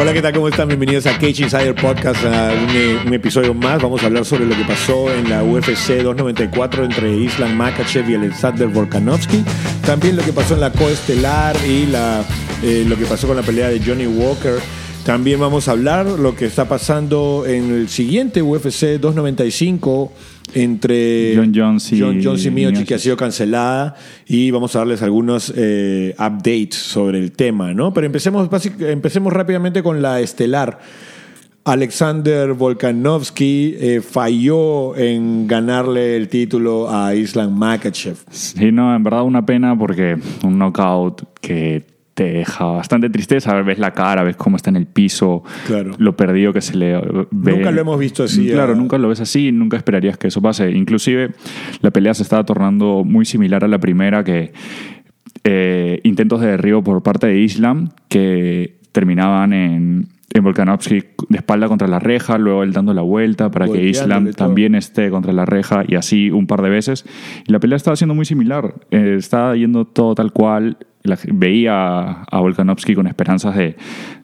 Hola, ¿qué tal? ¿Cómo están? Bienvenidos a Cage Insider Podcast, a un, eh, un episodio más. Vamos a hablar sobre lo que pasó en la UFC 294 entre Islam Makachev y Alexander Volkanovski. También lo que pasó en la coestelar y la, eh, lo que pasó con la pelea de Johnny Walker. También vamos a hablar lo que está pasando en el siguiente UFC 295 entre John Jones y John Jones y que ha sido cancelada y vamos a darles algunos eh, updates sobre el tema, ¿no? Pero empecemos, empecemos rápidamente con la estelar. Alexander Volkanovski eh, falló en ganarle el título a Islam Makachev. Sí, no, en verdad una pena porque un knockout que te deja bastante tristeza. Ves la cara, ves cómo está en el piso, Claro. lo perdido que se le ve. Nunca lo hemos visto así, Claro, nunca lo ves así, nunca esperarías que eso pase. Inclusive la pelea se estaba tornando muy similar a la primera que eh, intentos de derribo por parte de Islam que terminaban en, en Volkanovski de espalda contra la reja, luego él dando la vuelta para que Islam todo. también esté contra la reja y así un par de veces. Y la pelea estaba siendo muy similar, eh, estaba yendo todo tal cual. La- veía a Volkanovski con esperanzas de,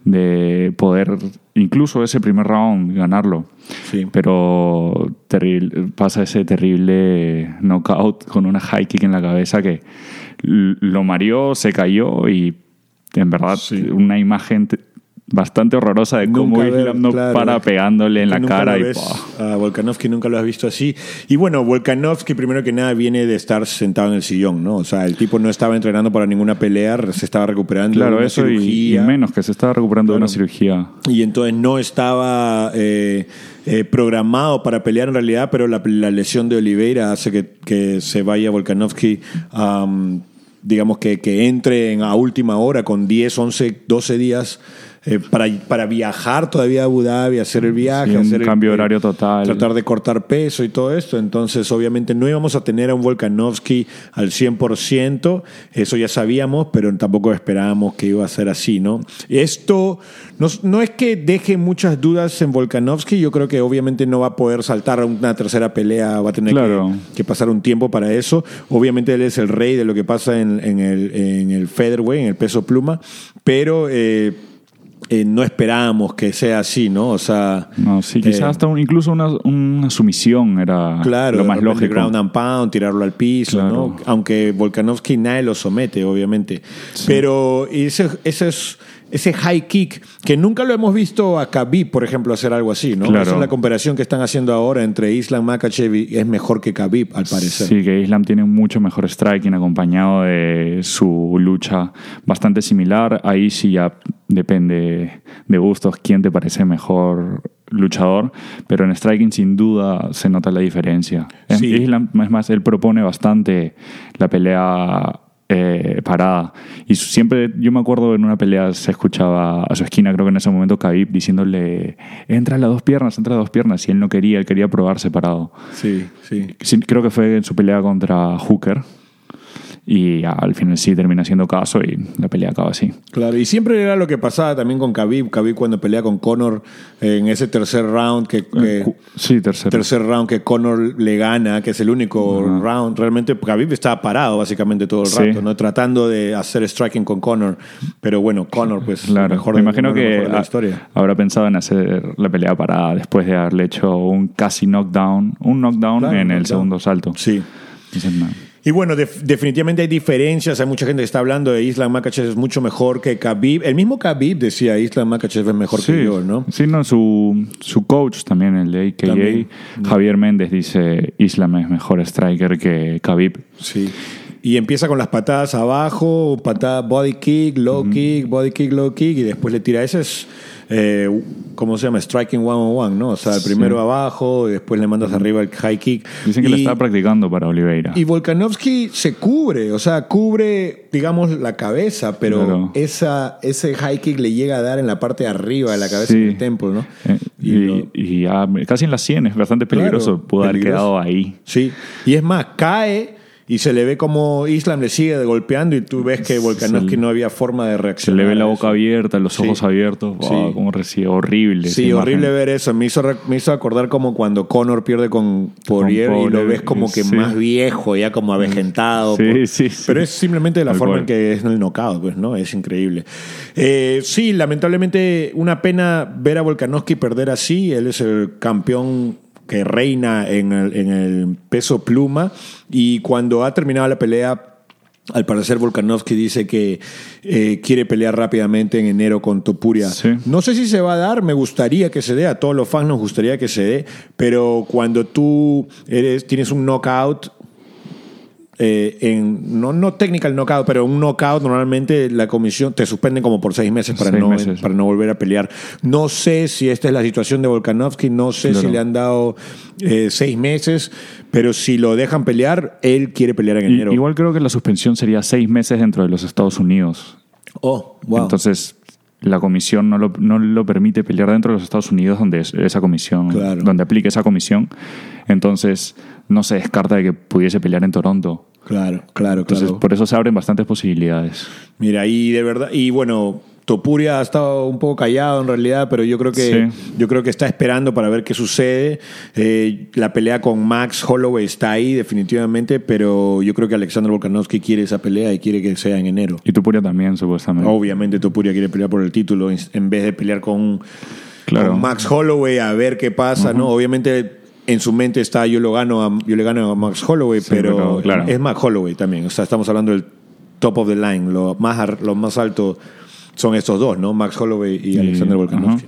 de poder incluso ese primer round ganarlo. Sí. Pero terrible, pasa ese terrible knockout con una high kick en la cabeza que lo mareó, se cayó y en verdad Sí. una imagen bastante horrorosa de cómo Nunca ver, Islam no claro, para pegándole en la cara lo y. A Volkanovski nunca lo has visto así. Y bueno, Volkanovski primero que nada viene de estar sentado en el sillón, ¿no? O sea, el tipo no estaba entrenando para ninguna pelea, se estaba recuperando de Claro, una eso y, y cirugía. menos que se estaba recuperando de una cirugía. Y entonces no estaba eh, eh, programado para pelear en realidad, pero la, la lesión de Oliveira hace que, que se vaya Volkanovski, am, digamos que, que entre en, a última hora con 10, 11, 12 días. Eh, para, para viajar todavía a Abu Dhabi, hacer el viaje, Sí, un hacer el- cambio eh, horario total. tratar de cortar peso y todo esto. Entonces, obviamente, no íbamos a tener a un Volkanovski al 100%, eso ya sabíamos, pero tampoco esperábamos que iba a ser así, ¿no? Esto no, no es que deje muchas dudas en Volkanovski, yo creo que obviamente no va a poder saltar a una tercera pelea, va a tener Claro. que, que pasar un tiempo para eso. Obviamente, él es el rey de lo que pasa en, en el, en el featherweight, en el peso pluma, pero. eh, eh, no esperábamos que sea así, ¿no? O sea, No, sí, quizás eh, hasta un- incluso una, una sumisión era Claro, lo más lógico. ground and pound, tirarlo al piso, Claro. ¿no? Aunque Volkanovski nadie lo somete, obviamente. Pero ese, ese, es- ese high kick, que nunca lo hemos visto a Khabib, por ejemplo, hacer algo así, ¿no? Claro. Esa es la comparación que están haciendo ahora entre Islam Makachev y es mejor que Khabib, al parecer. Sí, que Islam tiene mucho mejor striking acompañado de su lucha bastante similar. Ahí sí ya depende de gustos quién te parece mejor luchador, pero en striking sin duda se nota la diferencia. En Sí. Islam, es más, él propone bastante la pelea eh, parada. Y siempre, yo me acuerdo en una pelea se escuchaba a su esquina, creo que en ese momento Khabib diciéndole, entra a las dos piernas, entra a las dos piernas, y él no quería, él quería probar separado. Sí. Sí, creo que fue en su pelea contra Hooker. Y al final sí termina haciendo caso y la pelea acaba así. Claro, y siempre era lo que pasaba también con Khabib. Khabib cuando pelea con Conor eh, en ese tercer round que... que- Cu- sí, tercero. tercer round que Conor le gana, que es el único round. Realmente Khabib estaba parado básicamente todo el Sí. rato, ¿no? Tratando de hacer striking con Conor. Pero bueno, Conor, pues, Claro, mejor me imagino que la historia. habrá pensado en hacer la pelea parada después de haberle hecho un casi knockdown, un knockdown Claro, en el knockdown. segundo salto. Sí. Entonces, no. Y bueno, def- definitivamente hay diferencias. Hay mucha gente que está hablando de Islam Makachev es mucho mejor que Khabib. El mismo Khabib decía Islam Makachev es mejor que yo, ¿no? Sí, no, su, su coach también, el de AKA, También. Javier Méndez, dice Islam es mejor striker que Khabib. Sí. Y empieza con las patadas abajo, patada body kick, low kick, body kick, low kick, y después le tira. Ese es, eh, ¿cómo se llama? Striking one on one, ¿no? O sea, el primero abajo, y después le mandas arriba el high kick. Dicen que y, lo está practicando para Oliveira. Y Volkanovski se cubre, o sea, cubre, digamos, la cabeza, pero Claro. esa, ese high kick le llega a dar en la parte de arriba de la cabeza Sí. del templo, ¿no? Eh, Y casi en las 100 es bastante peligroso. Claro, Pudo haber quedado ahí. Sí, y es más, cae y se le ve como Islam le sigue golpeando y tú ves que Volkanovski no había forma de Se reaccionar. le ve la boca abierta, los ojos Sí. abiertos. Sí. Cómo recibe. Horrible. Sí, horrible imagen. ver eso. Me hizo, me hizo acordar como cuando Conor pierde con Poirier y lo ves como que sí. más viejo, ya como avejentado. Sí, por-. Pero es simplemente la forma cual. en que es el knockout, pues, ¿no? Es increíble. Eh, sí, lamentablemente una pena ver a Volkanovski perder así. Él es el campeón que reina en el, en el peso pluma y cuando ha terminado la pelea al parecer Volkanovski dice que eh, quiere pelear rápidamente en enero con Topuria. Sí. No sé si se va a dar, me gustaría que se dé, a todos los fans nos gustaría que se dé, pero cuando tú eres, tienes un knockout, eh, en, no, no technical knockout, pero un knockout normalmente la comisión te suspenden como por seis meses para, Seis no, meses. para no volver a pelear. No sé si esta es la situación de Volkanovski, no sé si le han dado eh, seis meses, pero si lo dejan pelear, él quiere pelear en enero. igual creo que la suspensión sería seis meses dentro de los Estados Unidos. Oh, wow. Entonces, la comisión no lo, no lo permite pelear dentro de los Estados Unidos donde es- esa comisión, Claro. donde aplique esa comisión. Entonces, no se descarta de que pudiese pelear en Toronto. Claro, claro, Entonces, claro. por eso se abren bastantes posibilidades. Mira, y de verdad, y bueno, Topuria ha estado un poco callado en realidad, pero yo creo que Sí. yo creo que está esperando para ver qué sucede. Eh, la pelea con Max Holloway está ahí definitivamente, pero yo creo que Alexander Volkanovski quiere esa pelea y quiere que sea en enero. Y Tupuria también, supuestamente. Obviamente Topuria quiere pelear por el título en vez de pelear con, Claro. con Max Holloway a ver qué pasa, ¿no? Obviamente en su mente está yo lo gano a, yo le gano a Max Holloway, Sí, pero, pero, claro. es Max Holloway también. O sea, estamos hablando del top of the line, lo más lo más alto son estos dos, ¿no? Max Holloway y, Alexander Volkanovski.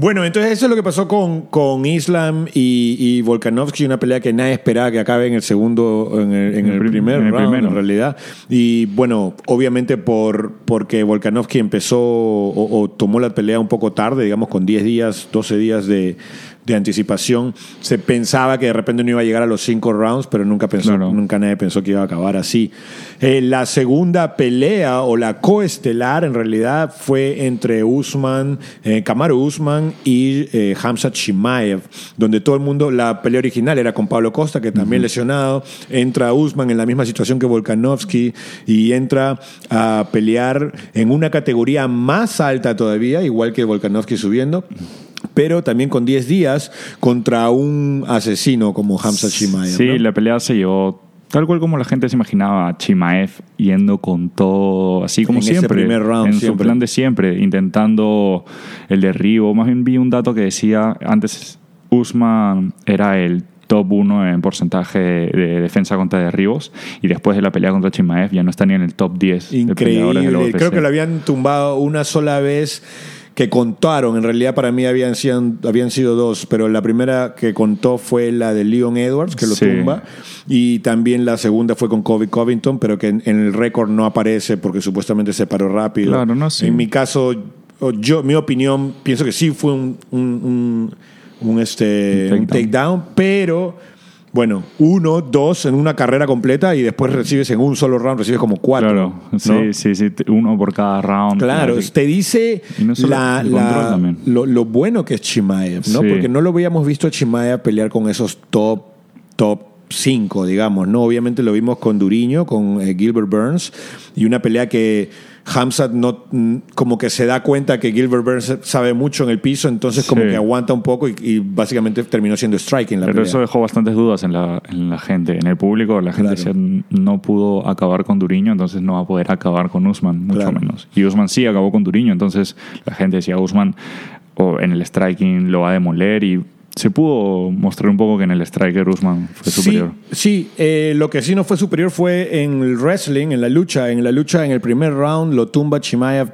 Bueno, entonces eso es lo que pasó con, con Islam y, y Volkanovski, una pelea que nadie esperaba que acabe en el segundo, en el, en el el prim- primer en el round, primero. en realidad. Y bueno, obviamente por porque Volkanovski empezó o, o tomó la pelea un poco tarde, digamos con 10 días, 12 días de, de anticipación, se pensaba que de repente no iba a llegar a los 5 rounds, pero nunca pensó, nunca nadie pensó que iba a acabar así. Eh, la segunda pelea o la coestelar en realidad fue entre Usman, eh, Kamaru Usman y eh, Hamzat Chimaev, donde todo el mundo, la pelea original era con Pablo Costa, que también lesionado, entra Usman en la misma situación que Volkanovski y entra a pelear en una categoría más alta todavía, igual que Volkanovski subiendo. Pero también con 10 días contra un asesino como Hamza Chimaev. Sí, ¿no? la pelea se llevó tal cual como la gente se imaginaba, Chimaev yendo con todo, así como En ese siempre, primer round, en siempre. su plan de siempre, intentando el derribo. Más bien vi un dato que decía, antes Usman era el top 1 en porcentaje de defensa contra derribos y después de la pelea contra Chimaev ya no está ni en el top 10 de peleadores de la Increíble. UFC. Creo que lo habían tumbado una sola vez que contaron. En realidad para mí habían sido, habían sido dos, pero la primera que contó fue la de Leon Edwards, que lo Sí. tumba. Y también la segunda fue con Kobe Covington, pero que en, en el récord no aparece porque supuestamente se paró rápido. Claro, no, sí. En mi caso, yo, mi opinión, pienso que sí fue un, un, un- un, este, takedown, pero bueno, uno, dos en una carrera completa y después recibes en un solo round, recibes como cuatro. Claro, ¿no? sí, sí, sí, uno por cada round. Claro, Claro. te dice no la- lo, lo bueno que es Chimaev, ¿no? Sí. Porque no lo habíamos visto a Chimaev pelear con esos top, top 5, digamos, ¿no? Obviamente lo vimos con Duriño, con eh, Gilbert Burns, y una pelea que Hamzat no, mm, como que se da cuenta que Gilbert Burns sabe mucho en el piso, entonces como Sí. que aguanta un poco y, y básicamente terminó siendo striking la Pero pelea. eso dejó bastantes dudas en la, en la gente, en el público. La gente Claro. decía, no pudo acabar con Duriño, entonces no va a poder acabar con Usman, mucho Claro. menos. Y Usman sí acabó con Duriño, entonces la gente decía, Usman o en el striking lo va a demoler y se pudo mostrar un poco que en el striker Usman fue superior. Sí, sí eh, lo que sí no fue superior fue en el wrestling, en la lucha. En la lucha, en el primer round, lo tumba Chimaev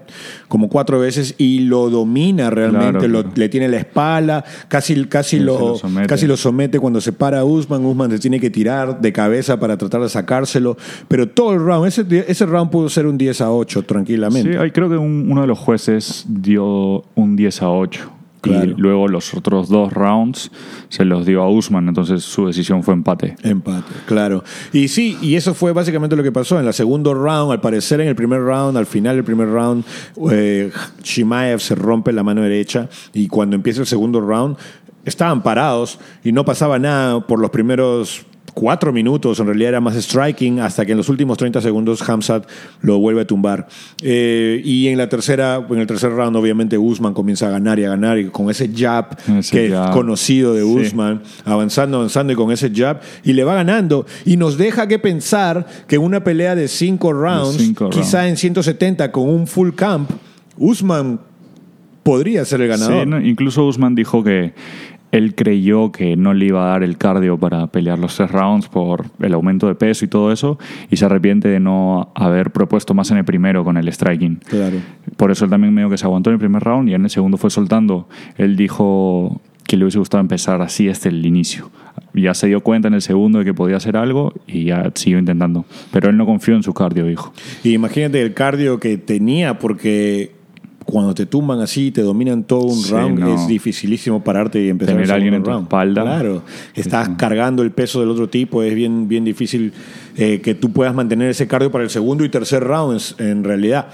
como cuatro veces y lo domina realmente. Claro, lo- claro. le tiene la espalda, casi, casi, lo, casi lo somete cuando se para Usman. Usman se tiene que tirar de cabeza para tratar de sacárselo. Pero todo el round, ese, ese round pudo ser un 10 a 8 tranquilamente. Sí, creo que un- uno de los jueces dio un 10 a 8. Claro. Y luego los otros dos rounds se los dio a Usman, entonces su decisión fue empate. Empate, claro. Y sí, y eso fue básicamente lo que pasó. En el segundo round, al parecer en el primer round, al final del primer round, eh, Chimaev se rompe la mano derecha y cuando empieza el segundo round, estaban parados y no pasaba nada por los primeros cuatro minutos, en realidad era más striking, hasta que en los últimos 30 segundos Hamzat lo vuelve a tumbar. Eh, y en la tercera, en el tercer round, obviamente Usman comienza a ganar y a ganar, y con ese jab Ese que jab. es conocido de Sí. Usman, avanzando, avanzando y con ese jab, y le va ganando. Y nos deja que pensar que una pelea de cinco rounds, cinco quizá rounds. en 170 con un full camp, Usman podría ser el ganador. Sí, incluso Usman dijo que él creyó que no le iba a dar el cardio para pelear los tres rounds por el aumento de peso y todo eso, y se arrepiente de no haber propuesto más en el primero con el striking. Claro. Por eso él también medio que se aguantó en el primer round y en el segundo fue soltando. Él dijo que le hubiese gustado empezar así desde el inicio. Ya se dio cuenta en el segundo de que podía hacer algo y ya siguió intentando. Pero él no confió en su cardio, dijo. Y imagínate el cardio que tenía, porque cuando te tumban así, te dominan todo un Sí, round, no. es dificilísimo pararte y empezar Tener a alguien en tu round. espalda. Claro, estás cargando el peso del otro tipo, es bien, bien difícil eh, que tú puedas mantener ese cardio para el segundo y tercer rounds, en realidad.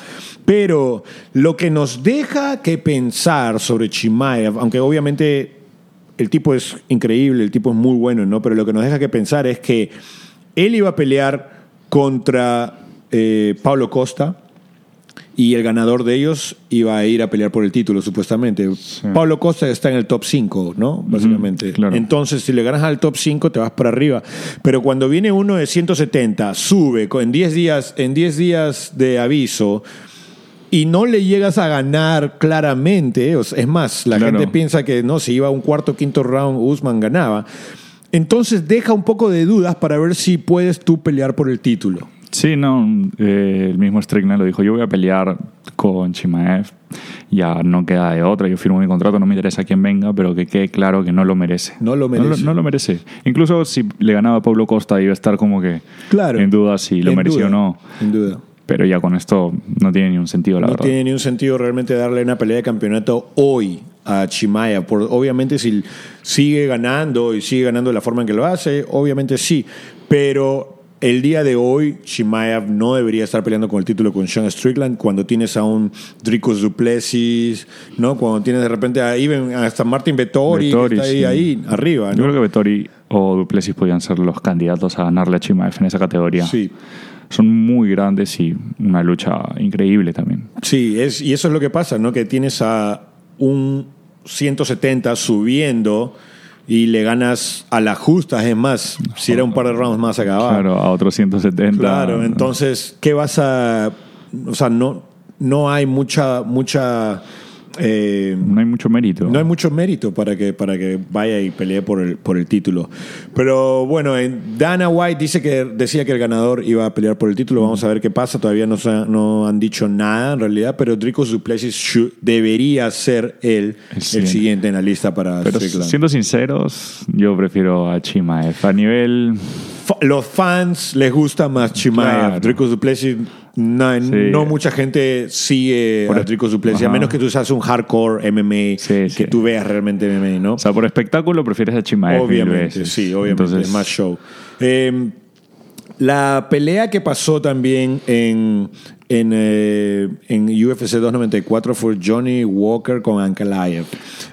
Pero lo que nos deja que pensar sobre Chimaev, aunque obviamente el tipo es increíble, el tipo es muy bueno, ¿no? Pero lo que nos deja que pensar es que él iba a pelear contra eh, Pablo Costa y el ganador de ellos iba a ir a pelear por el título, supuestamente. Pablo Costa está en el top 5, ¿no? Básicamente. claro. Entonces, si le ganas al top 5, te vas para arriba. Pero cuando viene uno de 170, sube en 10 días, en 10 días de aviso y no le llegas a ganar claramente, o sea, es más, la Claro. gente piensa que no, si iba a un cuarto quinto round, Usman ganaba. Entonces deja un poco de dudas para ver si puedes tú pelear por el título. Sí, no, eh, el mismo Strickland lo dijo, yo voy a pelear con Chimaev, ya no queda de otra, yo firmo mi contrato, no me interesa quién venga, pero que quede claro que no lo merece. No lo merece. No lo, merece. Incluso si le ganaba a Pablo Costa iba a estar como que Claro. en duda si lo mereció o no. En duda. Pero ya con esto no tiene ni un sentido, la no verdad. tiene ni un sentido realmente darle una pelea de campeonato hoy a Chimaya. Por, obviamente, si sigue ganando y sigue ganando de la forma en que lo hace, obviamente sí. Pero el día de hoy, Chimaev no debería estar peleando con el título con Sean Strickland cuando tienes a un Dricos Duplessis, ¿no? Cuando tienes de repente a even hasta Martin Vettori, que Vettori, está ahí, sí. ahí arriba, Yo ¿no? creo que Vettori o Duplessis podían ser los candidatos a ganarle a Chimaev en esa categoría. Sí. Son muy grandes y una lucha increíble también. Sí, es, y eso es lo que pasa, ¿no? Que tienes a un 170 subiendo y le ganas a las justas, es más, si era un par de rounds más acababa. Claro, a otros 170. Claro, entonces, ¿qué vas a...? O sea, no, no hay mucha... mucha eh, No hay mucho mérito. no hay mucho mérito para que, para que vaya y pelee por el, por el título. Pero bueno, en- Dana White dice que, decía que el ganador iba a pelear por el título. Vamos a ver qué pasa. Todavía no, no han dicho nada en realidad, pero Dricos Duplessis shu- debería ser él El el siguiente. siguiente en la lista para Pero Strickland. siendo sinceros, yo prefiero a Chimaev. A nivel. Los fans les gusta más Chimaev. Claro. Duplessis, no, Sí. no mucha gente sigue Por- a Dricos Duplessis, a menos que tú seas un hardcore MMA, Sí, que tú veas realmente MMA, ¿no? O sea, por espectáculo prefieres a Chimaev. Obviamente, veces. sí, obviamente, Entonces, es más show. Eh, la pelea que pasó también en, en, eh, en UFC 294 fue Johnny Walker con Ankalaev.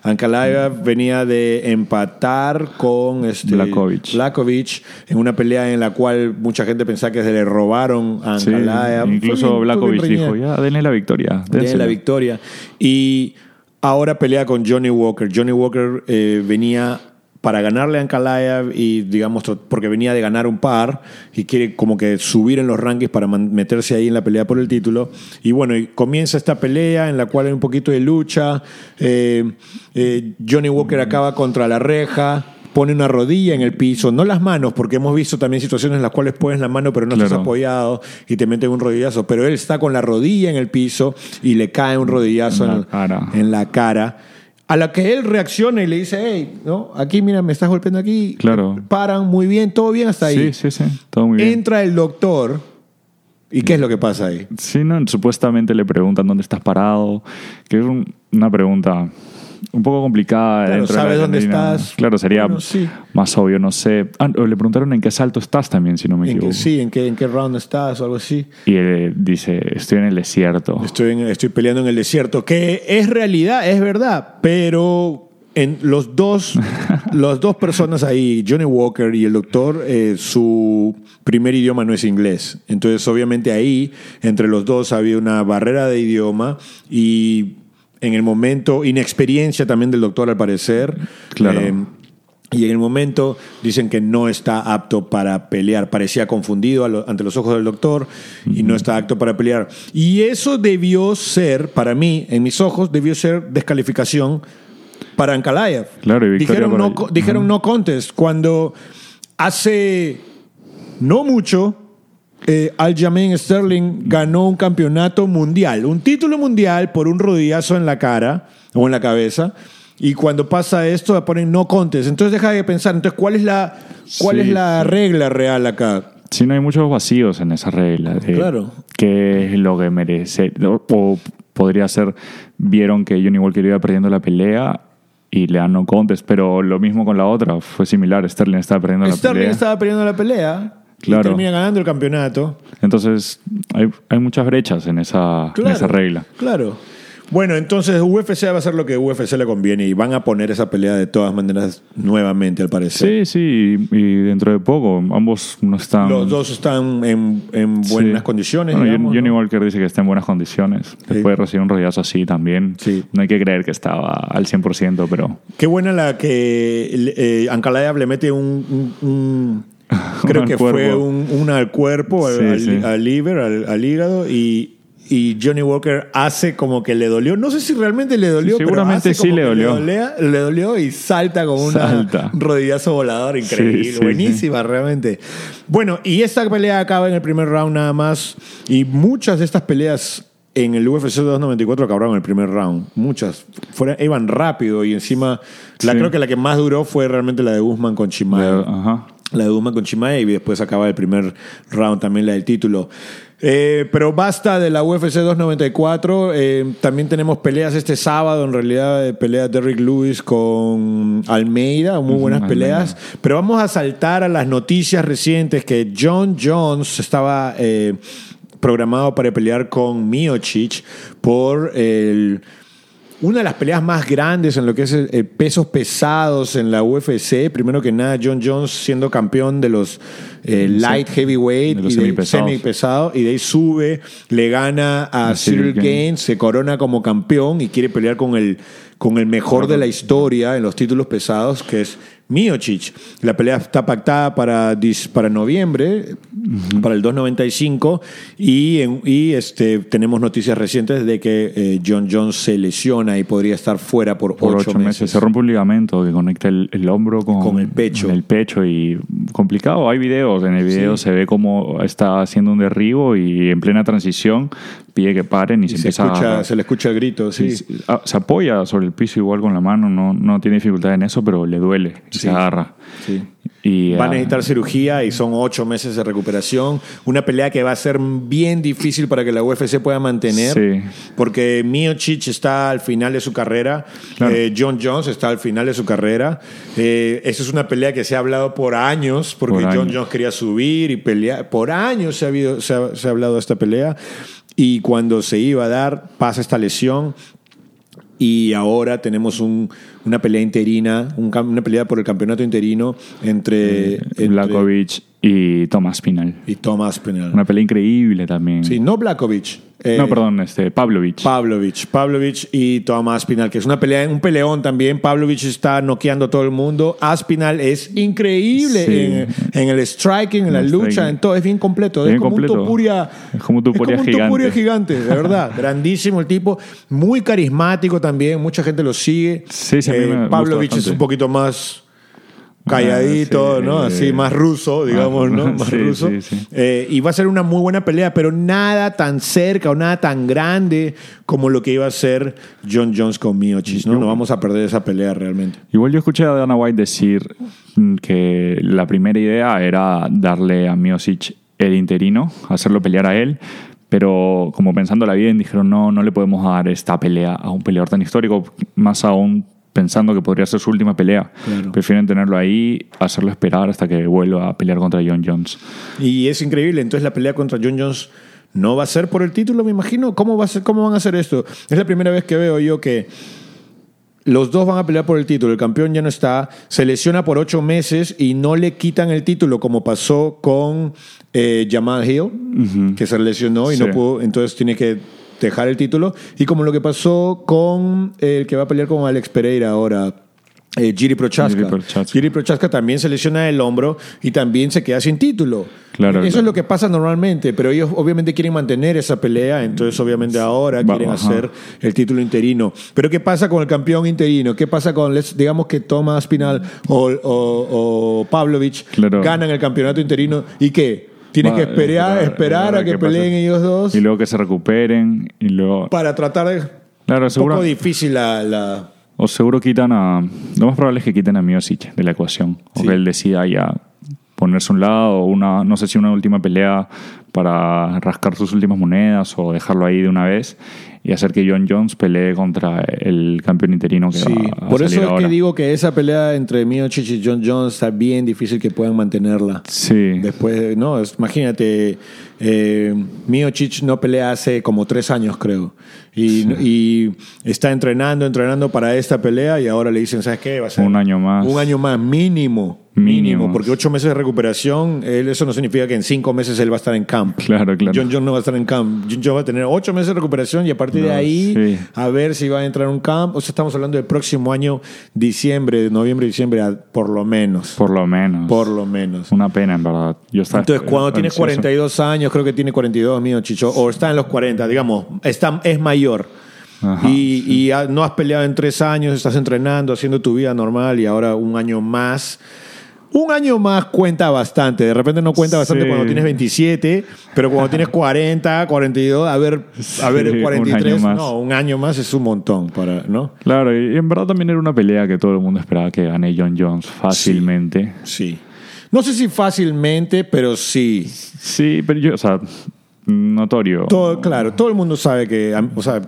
Ankalaev venía de empatar con este. Blachowicz en una pelea en la cual mucha gente pensaba que se le robaron a Ankalaev. Incluso Blakovic dijo. Ya, denle la victoria. Dénsela". la victoria. Y ahora pelea con Johnny Walker. Johnny Walker eh, venía para ganarle a Ankalaev y, digamos, porque venía de ganar un par y quiere como que subir en los rankings para meterse ahí en la pelea por el título. Y bueno, y comienza esta pelea en la cual hay un poquito de lucha. Eh, eh, Johnny Walker acaba contra la reja. Pone una rodilla en el piso, no las manos, porque hemos visto también situaciones en las cuales pones la mano pero no estás Claro. apoyado y te meten un rodillazo. Pero él está con la rodilla en el piso y le cae un rodillazo En la en, cara. en la cara. A la que él reacciona y le dice, hey, ¿no? aquí mira, me estás golpeando aquí. Claro. Paran, muy bien, todo bien hasta ahí. Sí, sí, sí. Todo muy bien. Entra el doctor. ¿Y qué es lo que pasa ahí? Sí, no, supuestamente le preguntan dónde estás parado, que es un- una pregunta un poco complicada. Claro, dentro de la ¿sabes dónde estás? Claro, sería Bueno, sí. más obvio, no sé. Ah, le preguntaron en qué salto estás también, si no me ¿En equivoco. sí, ¿en qué, ¿en qué round estás o algo así? Y él dice, estoy en el desierto. Estoy, en- estoy peleando en el desierto, que es realidad, es verdad, pero en los dos, las dos personas ahí, Johnny Walker y el doctor, eh, su primer idioma no es inglés. Entonces, obviamente ahí, entre los dos había una barrera de idioma y en el momento, inexperiencia también del doctor al parecer. Claro. Eh, y en el momento dicen que no está apto para pelear. Parecía confundido lo- ante los ojos del doctor y no está apto para pelear. Y eso debió ser, para mí, en mis ojos, debió ser descalificación para Ankalaev. Claro, y dijeron por no, dijeron no contest. Cuando hace no mucho, eh, Aljamain Sterling ganó un campeonato mundial, un título mundial por un rodillazo en la cara o en la cabeza. Y cuando pasa esto, le ponen no contest. Entonces deja de pensar, entonces, ¿cuál es la, cuál Sí, es la regla real acá? Sí, no hay muchos vacíos en esa regla. de Claro. ¿Qué es lo que merece? O, podría ser, vieron que Johnny Walker iba perdiendo la pelea y le dan no contest, pero lo mismo con la otra, fue similar. Sterling estaba perdiendo la Sterling pelea. estaba peleando la pelea y termina ganando el campeonato. Entonces, hay, hay muchas brechas en esa, en esa regla. Claro. Bueno, entonces UFC va a hacer lo que UFC le conviene y van a poner esa pelea de todas maneras nuevamente, al parecer. Sí, sí, y, dentro de poco, ambos no están... Los dos están en, en buenas Sí. condiciones. Bueno, digamos, Johnny ¿no? Walker dice que está en buenas condiciones. Después de recibir un rodillazo así también. Sí. No hay que creer que estaba al 100%, pero... Qué buena la que eh, le mete un. un- un- creo que fue un, una al cuerpo, al, Sí, al- sí. al liver, al, al hígado y. Y Johnny Walker hace como que le dolió. No sé si realmente le dolió, Sí, seguramente pero hace sí le dolió. dolea- Le, dolió y salta como un rodillazo volador increíble. Sí, Buenísima, realmente. Bueno, y esta pelea acaba en el primer round nada más. Y muchas de estas peleas en el UFC 294 acabaron en el primer round. Muchas. Fuera, iban rápido y encima, la, creo que la que más duró fue realmente la de Guzmán con Chimaev. Ajá. La de Guzmán con Chimaev y después acaba el primer round también la del título. Eh, pero basta de la UFC 294. eh, también tenemos peleas este sábado, en realidad, eh, pelea Derrick Lewis con Almeida, muy buenas peleas. Pero vamos a saltar a las noticias recientes que John Jones estaba eh, programado para pelear con Miocic por el una de las peleas más grandes en lo que es eh, pesos pesados en la UFC. Primero que nada, John Jones siendo campeón de los eh, light heavyweight de los y de semipesado y de ahí sube, le gana a Cyril Gaines, se corona como campeón y quiere pelear con el, con el mejor de la historia en los títulos pesados, que es Miocic. La pelea está pactada para, para noviembre, para el 295, y, y este, tenemos noticias recientes de que eh, John Jones se lesiona y podría estar fuera por, Por ocho, meses. Se rompe un ligamento que conecta el, el hombro con, Con el pecho. el pecho y complicado. Hay videos. En el video Sí. se ve cómo está haciendo un derribo y en plena transición pide que paren y, Y se, se, empieza escucha, a... se le escucha el grito, sí. Sí. Ah, Se apoya sobre el piso igual con la mano, no, no tiene dificultad en eso, pero le duele y Sí. se agarra. Sí. Y, Va a ah, necesitar cirugía y son ocho meses de recuperación. Una pelea que va a ser bien difícil para que la UFC pueda mantener. Sí. Porque Miocic está al final de su carrera. Claro. eh, John Jones está al final de su carrera. Eh, esa es una pelea que se ha hablado por años. Porque Por John años. Jones quería subir y pelear. Por años se ha, habido- se ha- se ha hablado de esta pelea. Y cuando se iba a dar, pasa esta lesión. Y ahora tenemos un- una pelea interina, un una pelea por el campeonato interino entre, entre- Blakovic y Tomás Pinal. y Thomas Pinal. Una pelea increíble también. Sí, no Blakovic. eh, no, perdón, este, Pavlovich. Pavlovich. Pavlovich y Tomás Aspinal, que es una pelea, un peleón también. Pavlovich está noqueando a todo el mundo. Aspinal es increíble Sí. en, en el striking, en la lucha, striking. en todo. Es bien completo. Bien es como completo. un topuria. Es como un topuria un gigante. topuria gigante, de verdad. Grandísimo el tipo. Muy carismático también. Mucha gente lo sigue. Sí, sí, gusta Pavlovich es un poquito más calladito, Ah, sí. ¿no? Así más ruso, digamos, Ah, ¿no? Más sí, ruso. sí. Eh, y va a ser una muy buena pelea, pero nada tan cerca o nada tan grande como lo que iba a ser John Jones con Miocic, ¿no? No vamos a perder esa pelea realmente. Igual yo escuché a Dana White decir mm, que la primera idea era darle a Miosic el interino, hacerlo pelear a él, pero como pensándola bien, dijeron no, no le podemos dar esta pelea a un peleador tan histórico, más aún pensando que podría ser su última pelea. Claro. Prefieren tenerlo ahí, hacerlo esperar hasta que vuelva a pelear contra John Jones. Y es increíble, entonces la pelea contra John Jones no va a ser por el título, me imagino. ¿Cómo, va a ser, ¿Cómo van a hacer esto? Es la primera vez que veo yo que los dos van a pelear por el título. El campeón ya no está. Se lesiona por ocho meses y no le quitan el título, como pasó con eh, Jamal Hill, que se lesionó y no pudo. Entonces tiene que dejar el título. Y como lo que pasó con el que va a pelear con Alex Pereira ahora. Eh, Giri Prochaska. Giri Prochaska. Giri Prochaska también se lesiona el hombro y también se queda sin título. Claro, Eso claro. es lo que pasa normalmente, pero ellos obviamente quieren mantener esa pelea, entonces obviamente ahora Va- quieren ajá. hacer el título interino. Pero ¿qué pasa con el campeón interino? ¿Qué pasa con, les- digamos que Tomás Pinal o, o, o Pavlovich Claro. ganan el campeonato interino y qué? Tienes Va- que esperar, esperar- esperar a que peleen ellos dos Y luego que se recuperen y luego... para tratar de... Claro, Un seguro, poco difícil la... la- o seguro quitan a... Lo más probable es que quiten a Miosic de la ecuación. O Sí. que él decida ya ponerse a un lado o una, no sé si una última pelea para rascar sus últimas monedas o dejarlo ahí de una vez y hacer que John Jones pelee contra el campeón interino que Sí, va a por eso es ahora. que digo que esa pelea entre Miocic y John Jones está bien difícil que puedan mantenerla. Sí, Después, no, es- imagínate, eh, Miocic no pelea hace como tres años, creo. Y, y está entrenando, entrenando para esta pelea y ahora le dicen, ¿sabes qué? Va a ser Un año más. Un año más, mínimo. Mínimo. Porque ocho meses de recuperación, él- eso no significa que en cinco meses él va a estar en camp. Claro, claro. John Jones no va a estar en camp. John Jones va a tener ocho meses de recuperación y a partir de ahí sí. a ver si va a entrar a un camp. O sea, estamos hablando del próximo año, diciembre, noviembre, diciembre, por lo menos. por lo menos. Por lo menos. Una pena, en verdad. Yo estaba Entonces, cuando tienes ansioso. 42 años, creo que tiene 42 mío, Chicho, o está en los 40, digamos, está, es mayor. Ajá, y y no has peleado en tres años, estás entrenando, haciendo tu vida normal y ahora un año más. Un año más cuenta bastante. De repente no cuenta bastante Sí. cuando tienes 27, pero cuando tienes 40, 42, a ver, a ver, Sí, un 43, año más. no, un año más es un montón para, ¿no? Claro, y en verdad también era una pelea que todo el mundo esperaba que gane John Jones fácilmente. Sí. No sé si fácilmente, pero sí. Sí, pero yo, o sea, notorio. Todo, claro, todo el mundo sabe que, o sea,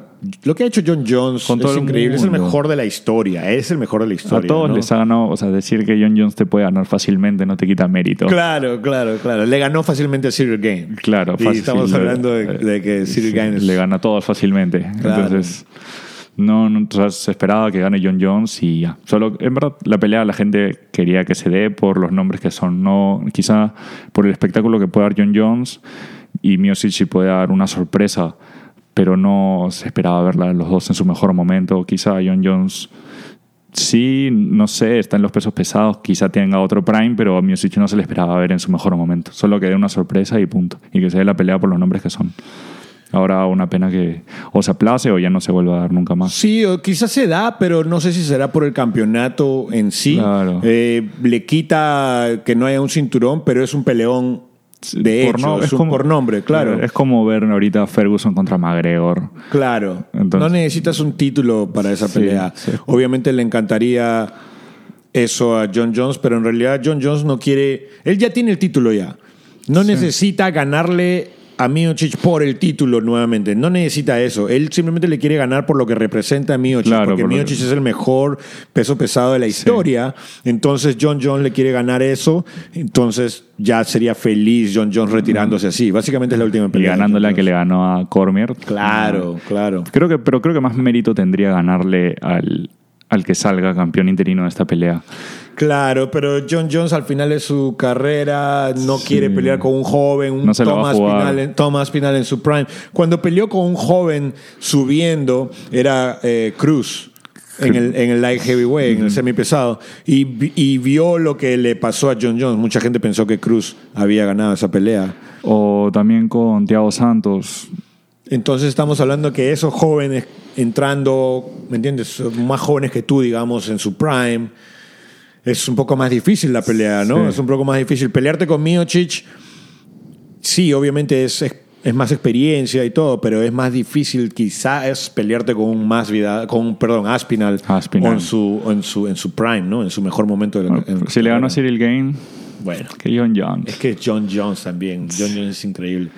lo que ha hecho John Jones Con es el increíble, es el mejor de la historia, es el mejor de la a historia. todos ¿no? les ha ganado, o sea, decir que John Jones te puede ganar fácilmente no te quita mérito. Claro, claro, claro. Le ganó fácilmente a Cyril Game. Claro, Y fácil. estamos hablando de, de que Cyril Sí, Gane es- le gana a todos fácilmente. Claro. Entonces, no, no, o sea, se esperaba que gane John Jones y ya. Solo, en verdad, la pelea la gente quería que se dé por los nombres que son. No, quizá por el espectáculo que puede dar John Jones y Miocic sí puede dar una sorpresa, pero no se esperaba verla los dos en su mejor momento. Quizá John Jones sí, no sé, está en los pesos pesados, quizá tenga otro prime, pero a Miocic no se le esperaba ver en su mejor momento. Solo que dé una sorpresa y punto. Y que se dé la pelea por los nombres que son. Ahora una pena que o se aplace o ya no se vuelva a dar nunca más. Sí, o quizás se da, pero no sé si será por el campeonato en sí. Claro. Eh, le quita que no haya un cinturón, pero es un peleón de Por hecho, no- es un por nombre, claro. Es como ver ahorita Ferguson contra McGregor. Claro. Entonces- no necesitas un título para esa pelea. sí. Obviamente le encantaría eso a John Jones, pero en realidad John Jones no quiere. Él ya tiene el título ya. No necesita ganarle a Miocic por el título nuevamente. No necesita eso. Él simplemente le quiere ganar por lo que representa a Miocic. Claro, porque por que- Miocic es el mejor peso pesado de la historia. Entonces John Jones le quiere ganar eso. Entonces ya sería feliz John Jones retirándose así. Básicamente es la última Y pelea. de ganándole a que le ganó a Cormier. Claro, claro. Creo que, pero creo que más mérito tendría ganarle al, al que salga campeón interino de esta pelea. Claro, pero John Jones al final de su carrera no quiere pelear con un joven, un No se lo va a Thomas, jugar. Pinal en, Thomas Pinal en su prime. Cuando peleó con un joven subiendo era eh, Cruz. En el, en el light heavyweight, en el semipesado, y, vi- y vio lo que le pasó a John Jones. Mucha gente pensó que Cruz había ganado esa pelea. O también con Thiago Santos. Entonces estamos hablando que esos jóvenes entrando, ¿me entiendes? Más jóvenes que tú, digamos, en su prime, es un poco más difícil la pelea, ¿no? Sí. Es un poco más difícil. Pelearte con Miocic, sí, obviamente es, es, es más experiencia y todo, pero es más difícil quizás pelearte con un más vida, con un, perdón, Aspinal, Aspinall. O en su, o en su, en su prime, ¿no? En su mejor momento. De la, en- si le ganó a Cyril Gain, Bueno. que John Jones. Es que John Jones también. John Jones es increíble.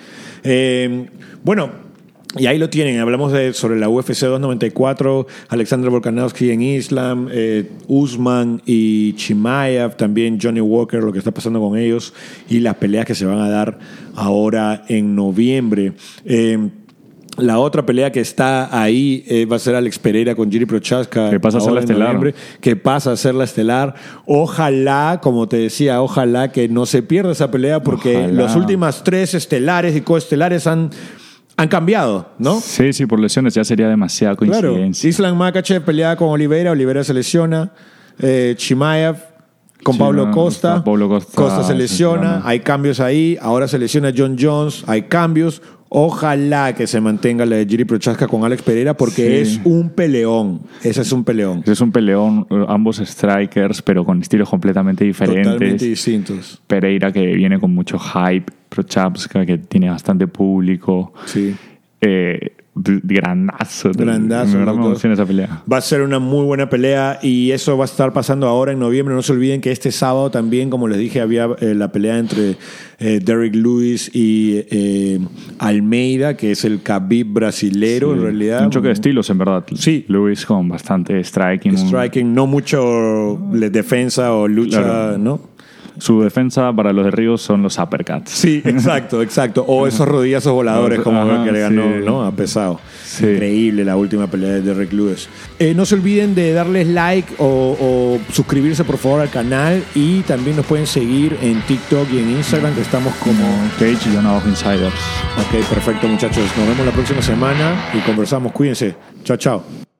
Eh, bueno, y ahí lo tienen. Hablamos de, sobre la UFC 294, Alexander Volkanovski en Islam, eh, Usman y Chimaev, también Johnny Walker, lo que está pasando con ellos y las peleas que se van a dar ahora en noviembre. Eh, La otra pelea que está ahí eh, va a ser Alex Pereira con Jiri Prochaska. Que pasa a ser la estelar. Que pasa a ser la estelar. Ojalá, como te decía, ojalá que no se pierda esa pelea porque Ojalá. las últimas tres estelares y coestelares han, han cambiado, ¿no? Sí, sí, por lesiones ya sería demasiada Claro. coincidencia. Islam Makachev peleaba con Oliveira, Oliveira se lesiona. Eh, Chimaev con Sí, Pablo Costa. Pablo Costa, se sí, lesiona. claro. Hay cambios ahí. Ahora se lesiona John Jones. Hay cambios. Ojalá que se mantenga la de Jiri Prochaska con Alex Pereira porque Sí. es un peleón. Ese es un peleón. Ese es un peleón, ambos strikers, pero con estilos completamente diferentes. Totalmente distintos. Pereira que viene con mucho hype, Prochapska que tiene bastante público. Sí. Eh, grandazo. Grandazo, esa pelea. Va a ser una muy buena pelea y eso va a estar pasando ahora en noviembre. No se olviden que este sábado también, como les dije, había eh, la pelea entre eh, Derrick Lewis y eh, Almeida, que es el Khabib brasilero en realidad. Un choque de estilos, en verdad. Sí. Luis con bastante striking. un- Striking, no mucho defensa o lucha, Claro. ¿no? Su defensa para los derribos son los uppercuts. Sí, exacto, exacto. O esos rodillazos voladores como Ajá, que le ganó, sí. ¿no? A pesado. Sí. Increíble la última pelea de Derek Lewis. Eh, no se olviden de darles like o, o suscribirse por favor al canal y también nos pueden seguir en TikTok y en Instagram que estamos como... Cage y Abajo Insiders. Ok, perfecto muchachos. Nos vemos la próxima semana y conversamos. Cuídense. Chao, chao.